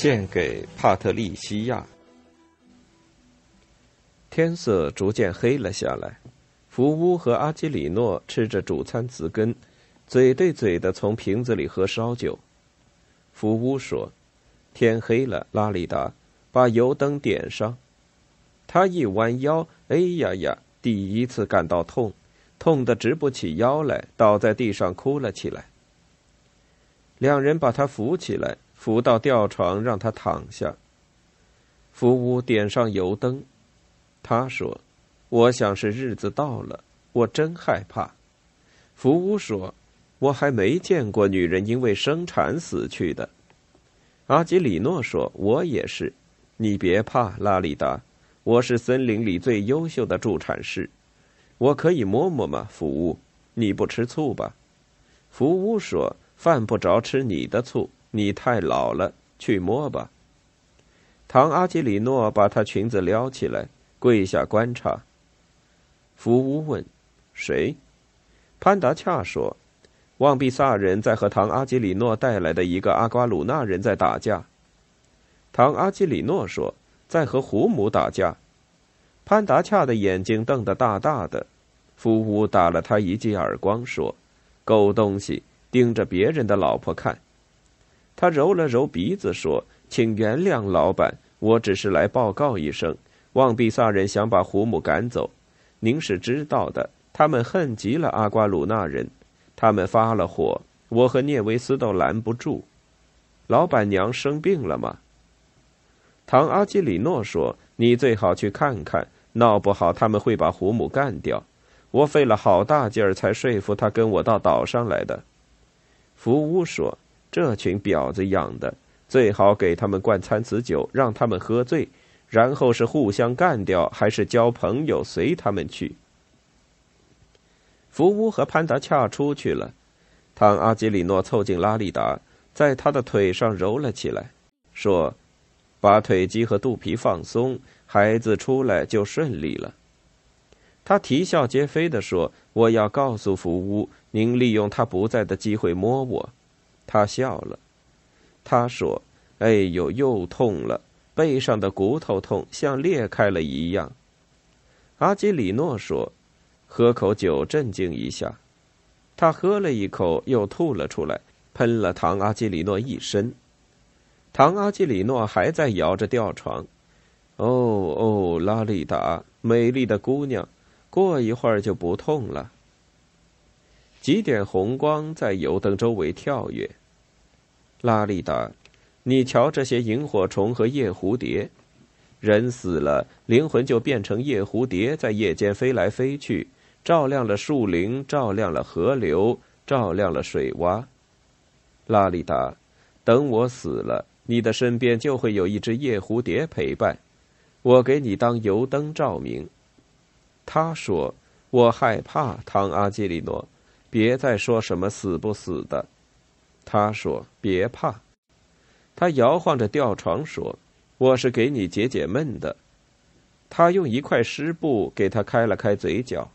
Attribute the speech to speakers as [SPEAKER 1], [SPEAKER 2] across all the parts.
[SPEAKER 1] 献给帕特利西亚。天色逐渐黑了下来，福乌和阿基里诺吃着主餐词根，嘴对嘴的从瓶子里喝烧酒。福乌说：“天黑了，拉里达，把油灯点上。”他一弯腰，哎呀呀，第一次感到痛，痛得直不起腰来，倒在地上哭了起来。两人把他扶起来。扶到吊床，让他躺下。福屋点上油灯，他说：“我想是日子到了，我真害怕。”福屋说：“我还没见过女人因为生产死去的。”阿基里诺说：“我也是。”你别怕，拉里达，我是森林里最优秀的助产士，我可以摸摸吗？福屋，你不吃醋吧？福屋说：“犯不着吃你的醋。”你太老了，去摸吧。唐阿基里诺把她裙子撩起来，跪下观察。福乌问：“谁？”潘达恰说：“旺比萨人在和唐阿基里诺带来的一个阿瓜鲁纳人在打架。”唐阿基里诺说：“在和胡母打架。”潘达恰的眼睛瞪得大大的。福乌打了他一记耳光，说：“狗东西，盯着别人的老婆看。”他揉了揉鼻子，说：“请原谅老板，我只是来报告一声，旺比萨人想把胡母赶走。您是知道的，他们恨极了阿瓜鲁纳人，他们发了火，我和聂维斯都拦不住。老板娘生病了吗？”唐阿基里诺说：“你最好去看看，闹不好他们会把胡母干掉。我费了好大劲儿才说服他跟我到岛上来的。”福乌说。这群婊子养的，最好给他们灌参子酒，让他们喝醉，然后是互相干掉，还是交朋友，随他们去。福乌和潘达恰出去了，唐阿基里诺凑近拉利达，在他的腿上揉了起来，说：“把腿肌和肚皮放松，孩子出来就顺利了。”他啼笑皆非地说：“我要告诉福乌，您利用他不在的机会摸我。”他笑了，他说：“哎呦，又痛了，背上的骨头痛，像裂开了一样。”阿基里诺说：“喝口酒镇静一下。”他喝了一口，又吐了出来，喷了唐阿基里诺一身。唐阿基里诺还在摇着吊床。哦哦，拉丽达，美丽的姑娘，过一会儿就不痛了。几点红光在油灯周围跳跃。拉利达，你瞧这些萤火虫和夜蝴蝶。人死了，灵魂就变成夜蝴蝶，在夜间飞来飞去，照亮了树林，照亮了河流，照亮了水洼。拉利达，等我死了，你的身边就会有一只夜蝴蝶陪伴，我给你当油灯照明。他说：“我害怕，唐阿基里诺。”别再说什么死不死的，他说：“别怕。”他摇晃着吊床说：“我是给你解解闷的。”他用一块湿布给他开了开嘴角，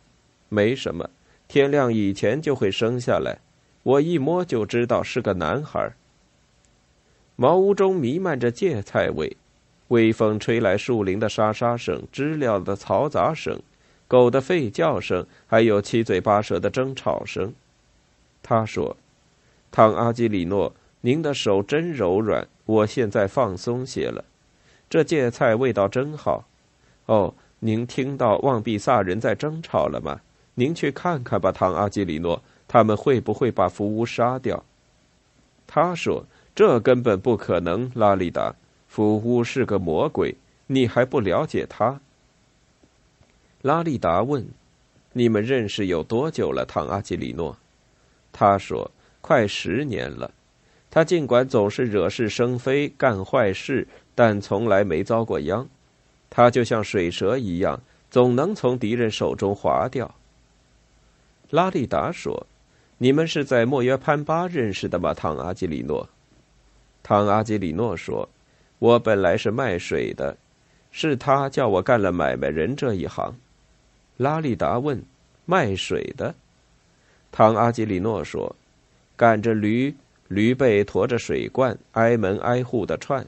[SPEAKER 1] 没什么，天亮以前就会生下来。我一摸就知道是个男孩。茅屋中弥漫着芥菜味，微风吹来树林的沙沙声、知了的嘈杂声。狗的吠叫声，还有七嘴八舌的争吵声。他说：“汤阿基里诺，您的手真柔软，我现在放松些了。这芥菜味道真好。哦，您听到旺比萨人在争吵了吗？您去看看吧，汤阿基里诺，他们会不会把福乌杀掉？”他说：“这根本不可能，拉里达。福乌是个魔鬼，你还不了解他。”拉利达问：“你们认识有多久了，唐阿基里诺？”他说：“快十年了。他尽管总是惹是生非、干坏事，但从来没遭过殃。他就像水蛇一样，总能从敌人手中滑掉。”拉利达说：“你们是在莫约潘巴认识的吗，唐阿基里诺？”唐阿基里诺说：“我本来是卖水的，是他叫我干了买卖人这一行。”拉利达问：“卖水的？”唐阿基里诺说：“赶着驴，驴背驮着水罐，挨门挨户的串。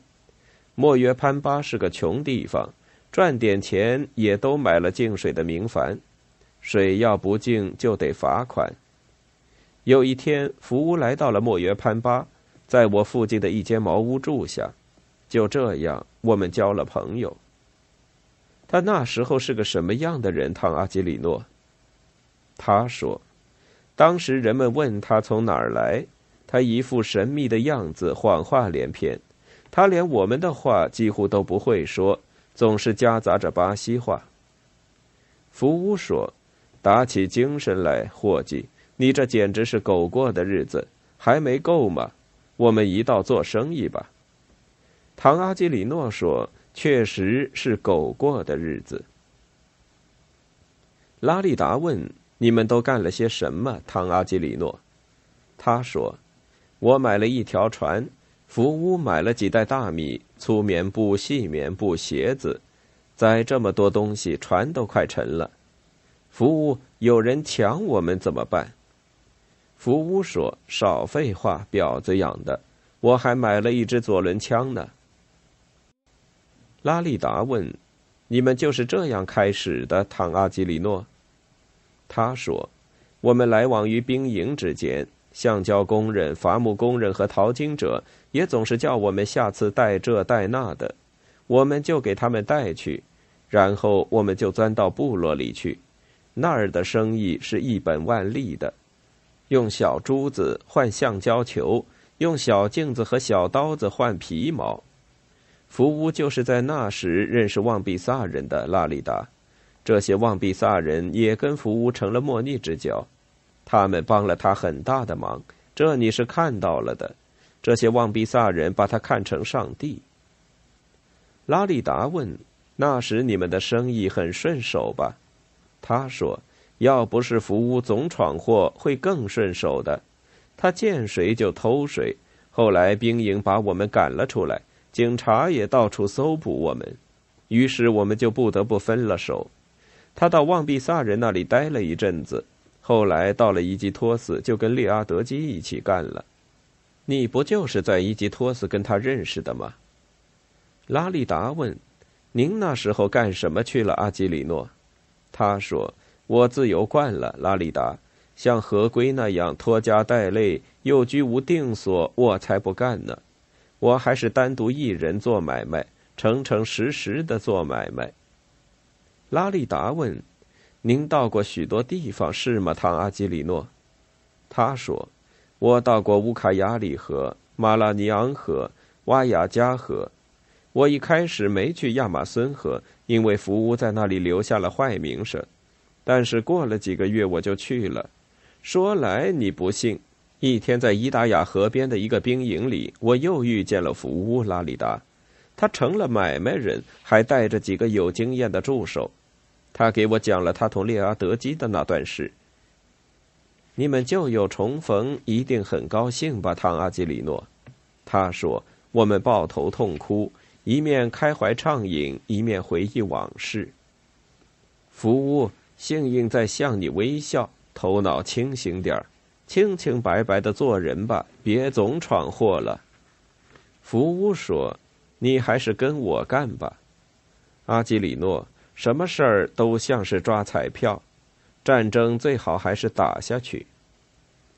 [SPEAKER 1] 莫约潘巴是个穷地方，赚点钱也都买了净水的明矾，水要不净就得罚款。有一天，福屋来到了莫约潘巴，在我附近的一间茅屋住下，就这样，我们交了朋友。他那时候是个什么样的人？汤阿基里诺，他说。当时人们问他从哪儿来，他一副神秘的样子，谎话连篇。他连我们的话几乎都不会说，总是夹杂着巴西话。福乌说：“打起精神来，伙计，你这简直是狗过的日子，还没够吗？我们一道做生意吧。”唐阿基里诺说：“确实是狗过的日子。”拉利达问。你们都干了些什么，唐阿基里诺？他说：“我买了一条船，福乌买了几袋大米、粗棉布、细棉布、鞋子，载这么多东西，船都快沉了。福乌有人抢我们怎么办？”福乌说：“少废话，婊子养的！我还买了一支左轮枪呢。”拉利达问：“你们就是这样开始的，唐阿基里诺？”他说：“我们来往于兵营之间，橡胶工人、伐木工人和淘金者也总是叫我们下次带这带那的，我们就给他们带去，然后我们就钻到部落里去。那儿的生意是一本万利的，用小珠子换橡胶球，用小镜子和小刀子换皮毛。福乌就是在那时认识旺比萨人的拉里达。”这些旺比萨人也跟福乌成了莫逆之交，他们帮了他很大的忙，这你是看到了的。这些旺比萨人把他看成上帝。拉里达问：“那时你们的生意很顺手吧？”他说：“要不是福乌总闯祸，会更顺手的。他见谁就偷谁，后来兵营把我们赶了出来，警察也到处搜捕我们，于是我们就不得不分了手。”他到旺比萨人那里待了一阵子，后来到了伊吉托斯，就跟列阿德基一起干了。你不就是在伊吉托斯跟他认识的吗？拉利达问：“您那时候干什么去了？”阿基里诺，他说：“我自由惯了，拉利达，像河龟那样拖家带累又居无定所，我才不干呢。我还是单独一人做买卖，诚诚实实的做买卖。”拉利达问：“您到过许多地方是吗，唐阿基里诺？”他说：“我到过乌卡亚里河、马拉尼昂河、瓦雅加河。我一开始没去亚马孙河，因为福乌在那里留下了坏名声。但是过了几个月，我就去了。说来你不信，一天在伊达雅河边的一个兵营里，我又遇见了福乌拉里达。”他成了买卖人，还带着几个有经验的助手。他给我讲了他同列阿德基的那段事。你们旧友重逢，一定很高兴吧，唐阿基里诺？他说：“我们抱头痛哭，一面开怀畅饮，一面回忆往事。”福乌，幸运在向你微笑，头脑清醒点儿，清清白白的做人吧，别总闯祸了。福乌说。你还是跟我干吧，阿基里诺。什么事儿都像是抓彩票，战争最好还是打下去。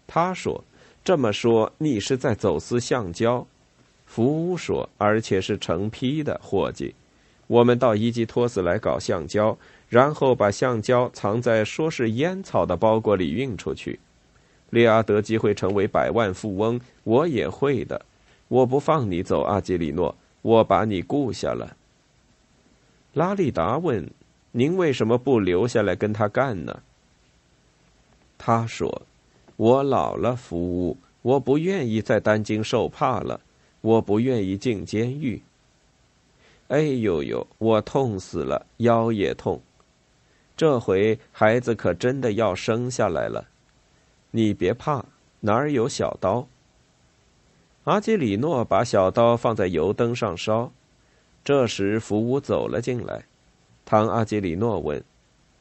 [SPEAKER 1] 他说：“这么说，你是在走私橡胶？”福乌说：“而且是成批的，伙计。我们到伊基托斯来搞橡胶，然后把橡胶藏在说是烟草的包裹里运出去。利阿德基会成为百万富翁，我也会的。我不放你走，阿基里诺。”我把你雇下了。拉利达问：“您为什么不留下来跟他干呢？”他说：“我老了，服务，我不愿意再担惊受怕了，我不愿意进监狱。”哎呦呦，我痛死了，腰也痛。这回孩子可真的要生下来了。你别怕，哪儿有小刀？阿基里诺把小刀放在油灯上烧。这时，福乌走了进来。唐阿基里诺问：“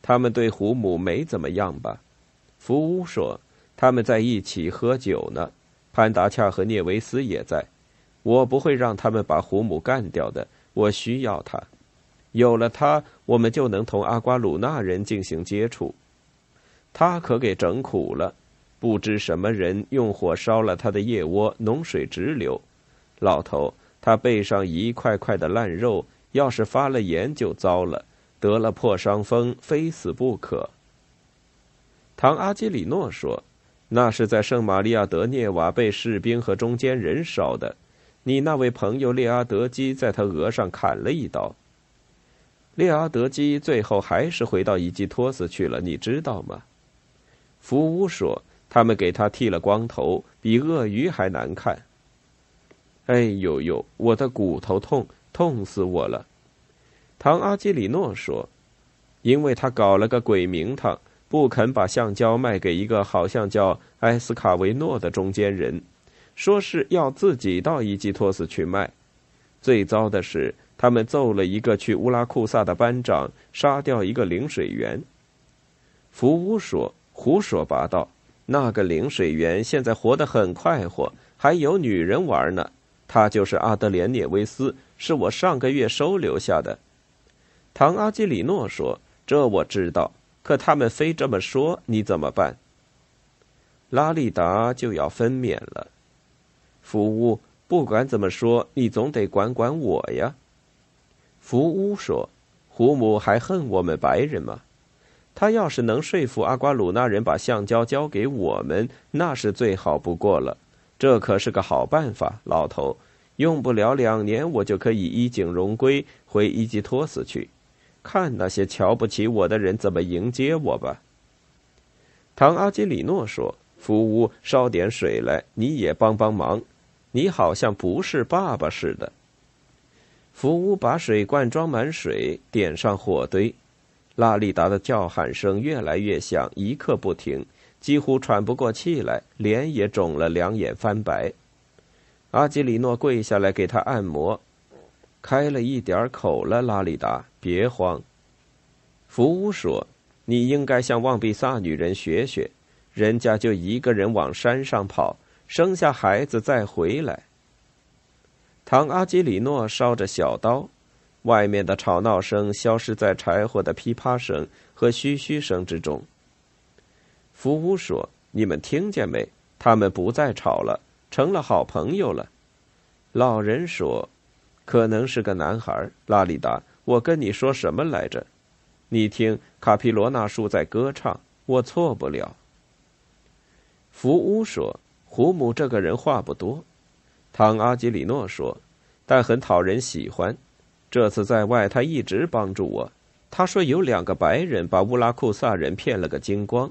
[SPEAKER 1] 他们对胡母没怎么样吧？”福乌说：“他们在一起喝酒呢。潘达恰和涅维斯也在。我不会让他们把胡母干掉的。我需要他。有了他，我们就能同阿瓜鲁纳人进行接触。他可给整苦了。”不知什么人用火烧了他的腋窝，脓水直流。老头，他背上一块块的烂肉，要是发了炎就糟了，得了破伤风，非死不可。唐阿基里诺说：“那是在圣玛利亚德涅瓦被士兵和中间人烧的。你那位朋友列阿德基在他额上砍了一刀。列阿德基最后还是回到伊基托斯去了，你知道吗？”福乌说。他们给他剃了光头，比鳄鱼还难看。哎呦呦，我的骨头痛，痛死我了！唐阿基里诺说：“因为他搞了个鬼名堂，不肯把橡胶卖给一个好像叫埃斯卡维诺的中间人，说是要自己到伊基托斯去卖。最糟的是，他们揍了一个去乌拉库萨的班长，杀掉一个领水员。”福乌说：“胡说八道。”那个领水员现在活得很快活，还有女人玩呢。他就是阿德连涅维斯，是我上个月收留下的。唐阿基里诺说：“这我知道，可他们非这么说，你怎么办？”拉利达就要分娩了。福乌，不管怎么说，你总得管管我呀。福乌说：“胡母还恨我们白人吗？”他要是能说服阿瓜鲁纳人把橡胶交给我们，那是最好不过了。这可是个好办法，老头。用不了两年，我就可以衣锦荣归回伊基托斯去，看那些瞧不起我的人怎么迎接我吧。唐阿基里诺说：“福乌，烧点水来，你也帮帮忙。你好像不是爸爸似的。”福乌把水罐装满水，点上火堆。拉里达的叫喊声越来越响，一刻不停，几乎喘不过气来，脸也肿了，两眼翻白。阿基里诺跪下来给他按摩，开了一点口了。拉里达，别慌。福乌说：“你应该向旺比萨女人学学，人家就一个人往山上跑，生下孩子再回来。”唐阿基里诺烧着小刀。外面的吵闹声消失在柴火的噼啪声和嘘嘘声之中。福乌说：“你们听见没？他们不再吵了，成了好朋友了。”老人说：“可能是个男孩。”拉里达，我跟你说什么来着？你听，卡皮罗纳树在歌唱，我错不了。福乌说：“胡母这个人话不多。”唐阿基里诺说：“但很讨人喜欢。”这次在外，他一直帮助我。他说有两个白人把乌拉库萨人骗了个精光。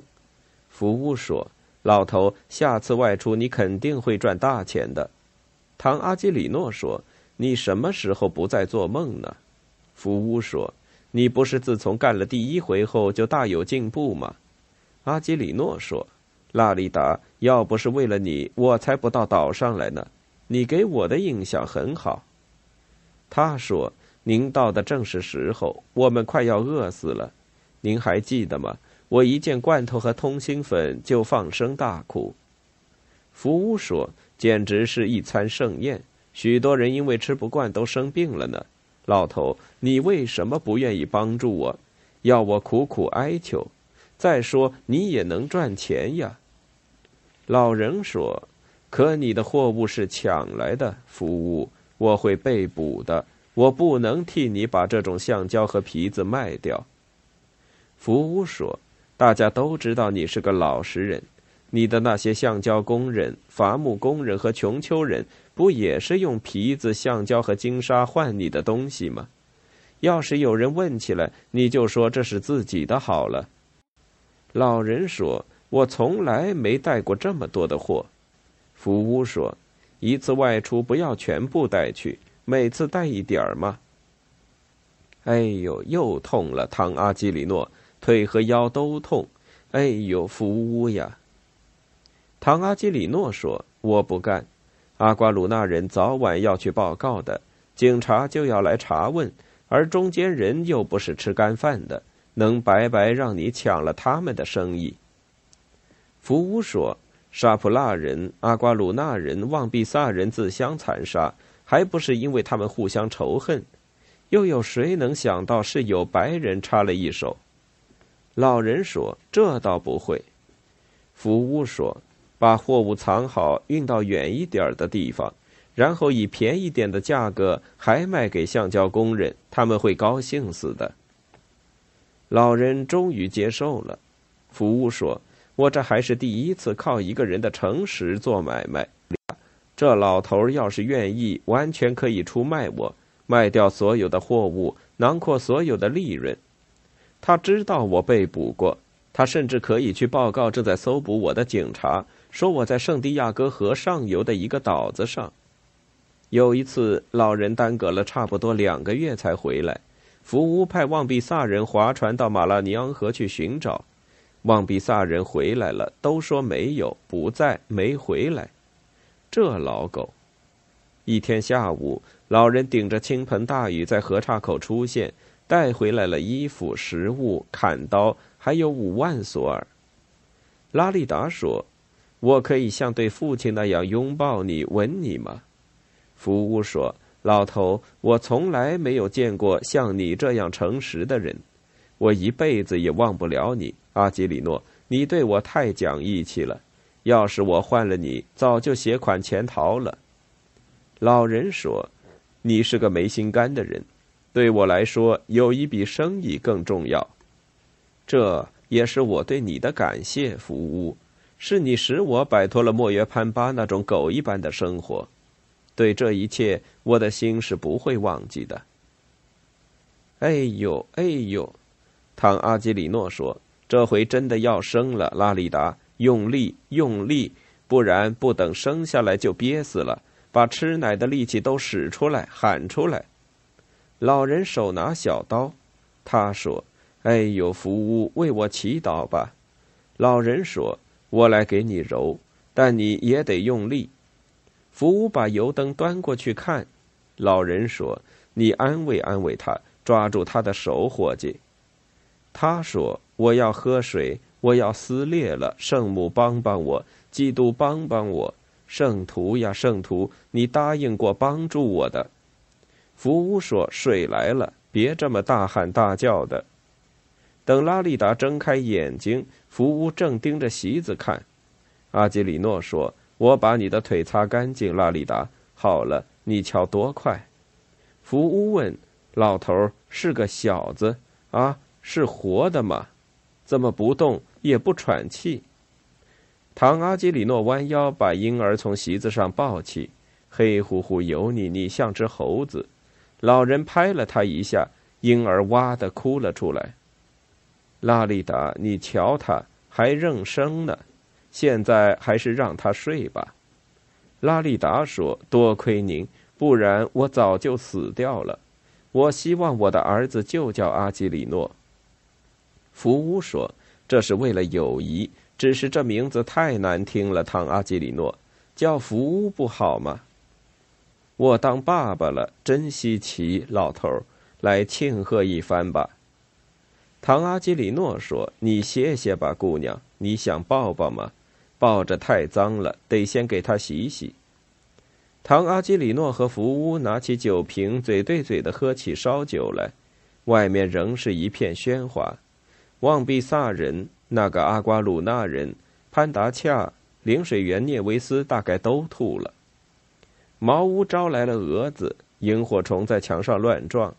[SPEAKER 1] 福乌说：“老头，下次外出你肯定会赚大钱的。”唐阿基里诺说：“你什么时候不再做梦呢？”福乌说：“你不是自从干了第一回后就大有进步吗？”阿基里诺说：“拉里达，要不是为了你，我才不到岛上来呢。你给我的印象很好。”他说。您到的正是时候，我们快要饿死了。您还记得吗？我一见罐头和通心粉就放声大哭。福屋说：“简直是一餐盛宴，许多人因为吃不惯都生病了呢。”老头，你为什么不愿意帮助我？要我苦苦哀求？再说，你也能赚钱呀。老人说：“可你的货物是抢来的，福乌，我会被捕的。”我不能替你把这种橡胶和皮子卖掉。福屋说：“大家都知道你是个老实人，你的那些橡胶工人、伐木工人和穷丘人，不也是用皮子、橡胶和金沙换你的东西吗？要是有人问起来，你就说这是自己的好了。”老人说：“我从来没带过这么多的货。”福屋说：“一次外出不要全部带去。”每次带一点儿嘛，哎呦，又痛了！唐阿基里诺腿和腰都痛。哎呦，福乌呀！唐阿基里诺说：“我不干。阿瓜鲁纳人早晚要去报告的，警察就要来查问，而中间人又不是吃干饭的，能白白让你抢了他们的生意？”福乌说：“沙普拉人、阿瓜鲁纳人、旺比萨人自相残杀，还不是因为他们互相仇恨？”又有谁能想到是有白人插了一手？老人说：“这倒不会。”福屋说：“把货物藏好，运到远一点的地方，然后以便宜点的价格还卖给橡胶工人，他们会高兴死的。”老人终于接受了。福屋说：“我这还是第一次靠一个人的诚实做买卖。这老头要是愿意，完全可以出卖我。”卖掉所有的货物，囊括所有的利润。他知道我被捕过，他甚至可以去报告正在搜捕我的警察，说我在圣地亚哥河上游的一个岛子上。有一次，老人耽搁了差不多两个月才回来，福乌派旺比萨人划船到马拉尼昂河去寻找。旺比萨人回来了，都说没有，不在，没回来。这老狗。一天下午，老人顶着倾盆大雨在河岔口出现，带回来了衣服、食物、砍刀，还有五万索尔。拉利达说：“我可以像对父亲那样拥抱你、吻你吗？”福乌说：“老头，我从来没有见过像你这样诚实的人，我一辈子也忘不了你，阿基里诺。你对我太讲义气了，要是我换了你，早就携款潜逃了。”老人说：“你是个没心肝的人，对我来说，有一笔生意更重要。这也是我对你的感谢，福乌，是你使我摆脱了莫约潘巴那种狗一般的生活。对这一切，我的心是不会忘记的。”哎呦，哎呦，唐阿基里诺说：“这回真的要生了，拉里达，用力，用力，不然不等生下来就憋死了。”把吃奶的力气都使出来，喊出来！老人手拿小刀，他说：“哎呦，福屋，为我祈祷吧。”老人说：“我来给你揉，但你也得用力。”福屋把油灯端过去看，老人说：“你安慰安慰他，抓住他的手，伙计。”他说：“我要喝水，我要撕裂了。圣母帮帮我，基督帮帮我。”圣徒呀，圣徒，你答应过帮助我的。福屋说：“水来了，别这么大喊大叫的。”等拉利达睁开眼睛，福屋正盯着席子看。阿基里诺说：“我把你的腿擦干净。”拉利达，好了，你瞧多快。福屋问：“老头是个小子啊？是活的吗？怎么不动也不喘气？”唐阿基里诺弯腰把婴儿从席子上抱起，黑乎乎、油腻腻，像只猴子。老人拍了他一下，婴儿哇的哭了出来。拉利达，你瞧他还认生呢，现在还是让他睡吧。拉利达说：“多亏您，不然我早就死掉了。我希望我的儿子就叫阿基里诺。”福乌说：“这是为了友谊。”只是这名字太难听了，唐阿基里诺，叫福乌不好吗？我当爸爸了，真稀奇，老头儿，来庆贺一番吧。唐阿基里诺说：“你歇歇吧，姑娘，你想抱抱吗？抱着太脏了，得先给他洗洗。”唐阿基里诺和福乌拿起酒瓶，嘴对嘴的喝起烧酒来，外面仍是一片喧哗。旺比萨人。那个阿瓜鲁纳人、潘达恰、领水员涅维斯大概都吐了。茅屋招来了蛾子，萤火虫在墙上乱撞。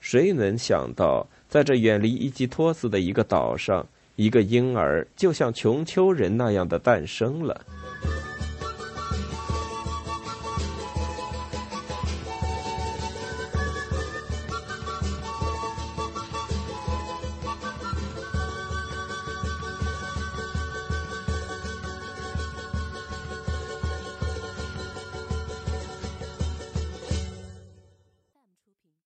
[SPEAKER 1] 谁能想到，在这远离伊基托斯的一个岛上，一个婴儿就像穷丘人那样的诞生了？